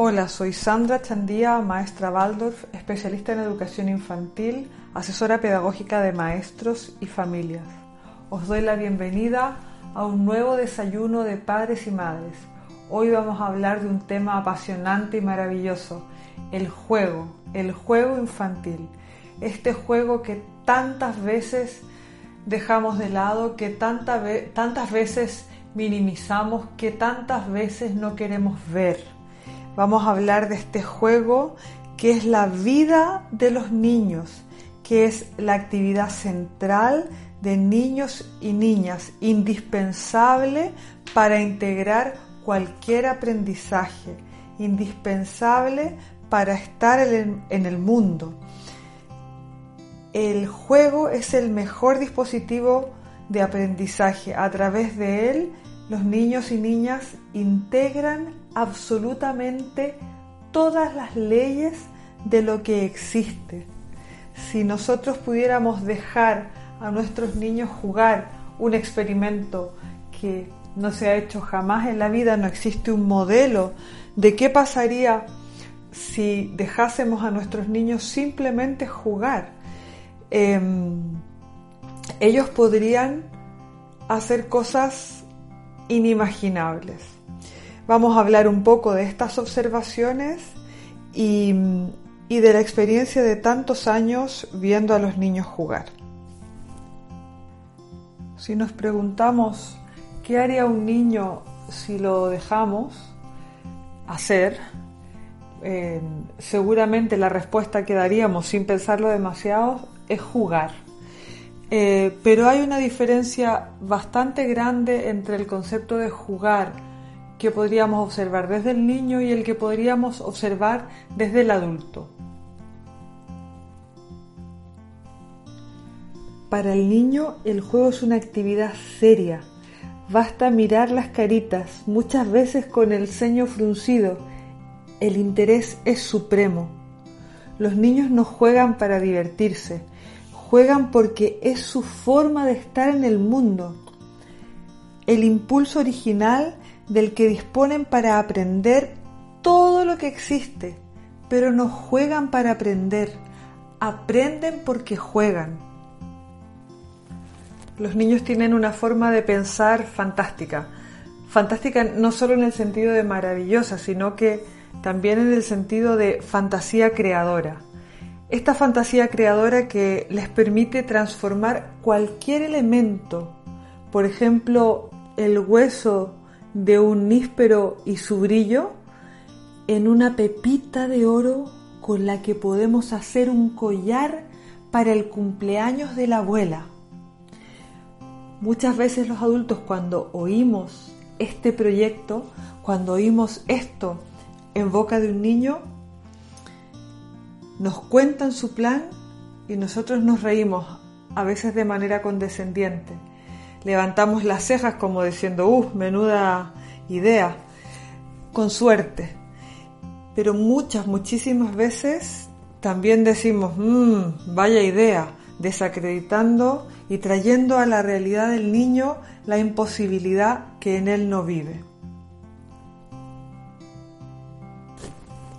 Hola, soy Sandra Chandía, maestra Waldorf, especialista en educación infantil, asesora pedagógica de maestros y familias. Os doy la bienvenida a un nuevo desayuno de padres y madres. Hoy vamos a hablar de un tema apasionante y maravilloso, el juego, el juego infantil. Este juego que tantas veces dejamos de lado, que tantas veces minimizamos, que tantas veces no queremos ver vamos a hablar de este juego que es la vida de los niños, que es la actividad central de niños y niñas, indispensable para integrar cualquier aprendizaje, indispensable para estar en el mundo. El juego es el mejor dispositivo de aprendizaje. A través de él, los niños y niñas integran absolutamente todas las leyes de lo que existe. Si nosotros pudiéramos dejar a nuestros niños jugar un experimento que no se ha hecho jamás en la vida, no existe un modelo de qué pasaría si dejásemos a nuestros niños simplemente jugar. Em, ellos podrían hacer cosas inimaginables. Vamos a hablar un poco de estas observaciones y, de la experiencia de tantos años viendo a los niños jugar. Si nos preguntamos qué haría un niño si lo dejamos hacer, eh, seguramente la respuesta que daríamos sin pensarlo demasiado es jugar. Eh, pero hay una diferencia bastante grande entre el concepto de jugar que podríamos observar desde el niño y el que podríamos observar desde el adulto. Para el niño el juego es una actividad seria. Basta mirar las caritas, muchas veces con el ceño fruncido. El interés es supremo. Los niños no juegan para divertirse, juegan porque es su forma de estar en el mundo. El impulso original del que disponen para aprender todo lo que existe, pero no juegan para aprender, aprenden porque juegan. Los niños tienen una forma de pensar fantástica, fantástica no solo en el sentido de maravillosa, sino que también en el sentido de fantasía creadora. Esta fantasía creadora que les permite transformar cualquier elemento, por ejemplo, el hueso de un níspero y su brillo en una pepita de oro con la que podemos hacer un collar para el cumpleaños de la abuela. Muchas veces los adultos cuando oímos este proyecto, cuando oímos esto en boca de un niño, nos cuentan su plan y nosotros nos reímos, a veces de manera condescendiente levantamos las cejas como diciendo, ¡uh, menuda idea! Con suerte. Pero muchas, muchísimas veces también decimos, mmm, vaya idea, desacreditando y trayendo a la realidad del niño la imposibilidad que en él no vive.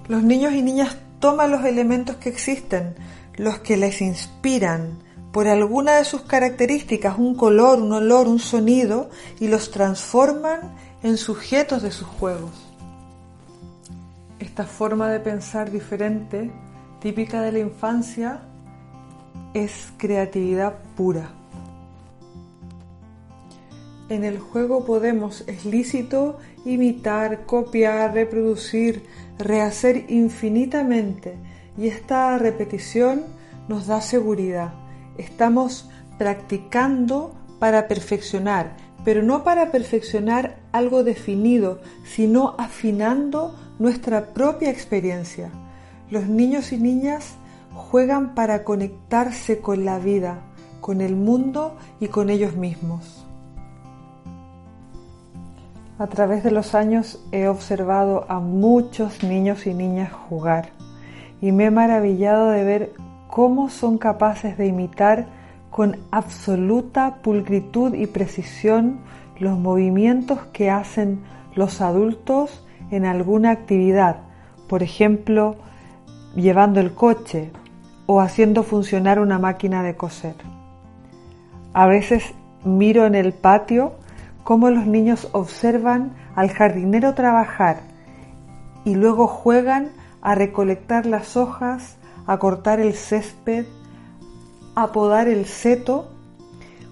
Los niños y niñas toman los elementos que existen, los que les inspiran, por alguna de sus características, un color, un olor, un sonido, y los transforman en sujetos de sus juegos. Esta forma de pensar diferente, típica de la infancia, es creatividad pura. En el juego podemos, es lícito, imitar, copiar, reproducir, rehacer infinitamente y esta repetición nos da seguridad estamos practicando para perfeccionar, pero no para perfeccionar algo definido, sino afinando nuestra propia experiencia. Los niños y niñas juegan para conectarse con la vida, con el mundo y con ellos mismos. A través de los años he observado a muchos niños y niñas jugar y me he maravillado de ver cómo son capaces de imitar con absoluta pulcritud y precisión los movimientos que hacen los adultos en alguna actividad, por ejemplo, llevando el coche o haciendo funcionar una máquina de coser. A veces miro en el patio cómo los niños observan al jardinero trabajar y luego juegan a recolectar las hojas, a cortar el césped, a podar el seto,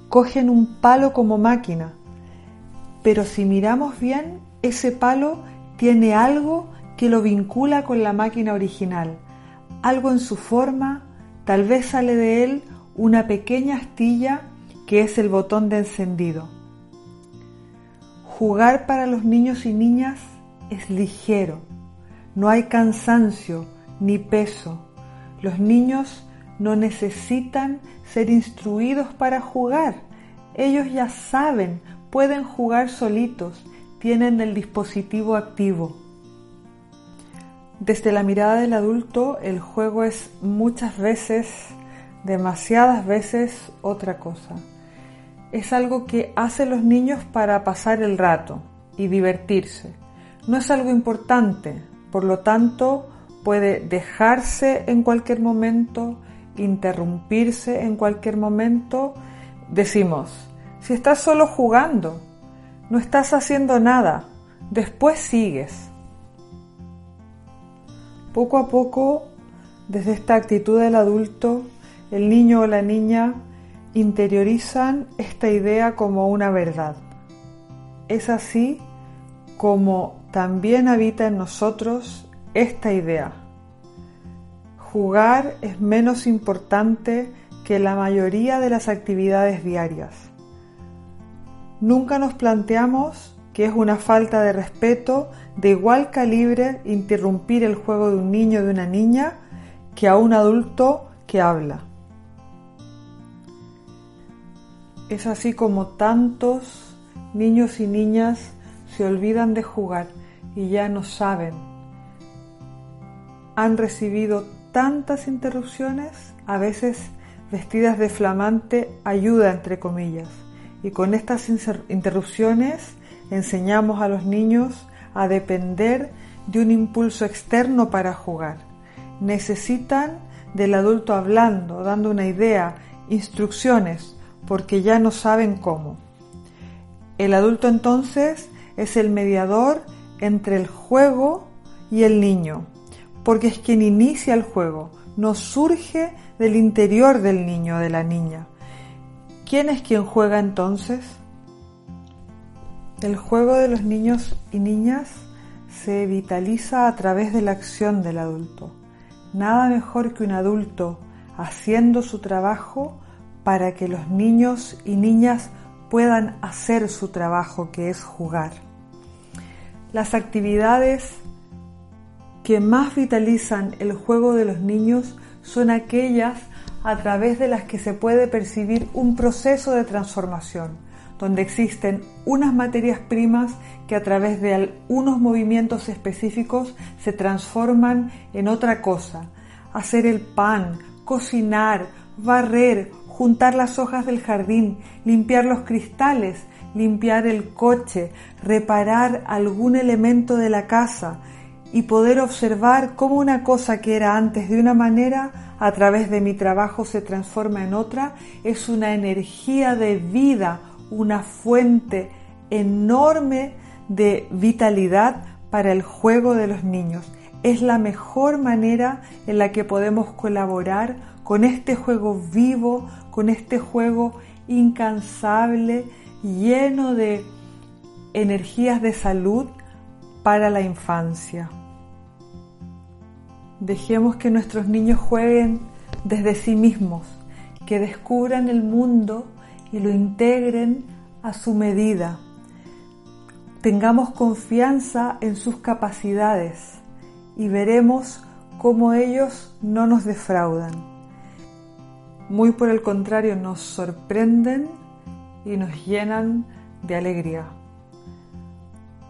cogen un palo como máquina. Pero si miramos bien, ese palo tiene algo que lo vincula con la máquina original, algo en su forma, tal vez sale de él una pequeña astilla que es el botón de encendido. Jugar para los niños y niñas es ligero, no hay cansancio ni peso. Los niños no necesitan ser instruidos para jugar. Ellos ya saben, pueden jugar solitos, tienen el dispositivo activo. Desde la mirada del adulto, el juego es muchas veces, demasiadas veces, otra cosa. Es algo que hacen los niños para pasar el rato y divertirse. No es algo importante, por lo tanto, puede dejarse en cualquier momento, interrumpirse en cualquier momento. Decimos, si estás solo jugando, no estás haciendo nada, después sigues. Poco a poco, desde esta actitud del adulto, el niño o la niña interiorizan esta idea como una verdad. Es así como también habita en nosotros esta idea. Jugar es menos importante que la mayoría de las actividades diarias. Nunca nos planteamos que es una falta de respeto de igual calibre interrumpir el juego de un niño o de una niña que a un adulto que habla. Es así como tantos niños y niñas se olvidan de jugar y ya no saben. Han recibido tantas interrupciones, a veces vestidas de flamante ayuda, entre comillas. Y con estas interrupciones enseñamos a los niños a depender de un impulso externo para jugar. Necesitan del adulto hablando, dando una idea, instrucciones, porque ya no saben cómo. El adulto entonces es el mediador entre el juego y el niño, porque es quien inicia el juego, no surge del interior del niño o de la niña. ¿Quién es quien juega entonces? El juego de los niños y niñas se vitaliza a través de la acción del adulto. Nada mejor que un adulto haciendo su trabajo para que los niños y niñas puedan hacer su trabajo que es jugar. Las actividades que más vitalizan el juego de los niños son aquellas a través de las que se puede percibir un proceso de transformación, donde existen unas materias primas que a través de unos movimientos específicos se transforman en otra cosa. Hacer el pan, cocinar, barrer, juntar las hojas del jardín, limpiar los cristales, limpiar el coche, reparar algún elemento de la casa y poder observar cómo una cosa que era antes de una manera, a través de mi trabajo se transforma en otra, es una energía de vida, una fuente enorme de vitalidad para el juego de los niños. Es la mejor manera en la que podemos colaborar con este juego vivo, con este juego incansable lleno de energías de salud para la infancia. Dejemos que nuestros niños jueguen desde sí mismos, que descubran el mundo y lo integren a su medida. Tengamos confianza en sus capacidades y veremos cómo ellos no nos defraudan. Muy por el contrario, nos sorprenden y nos llenan de alegría.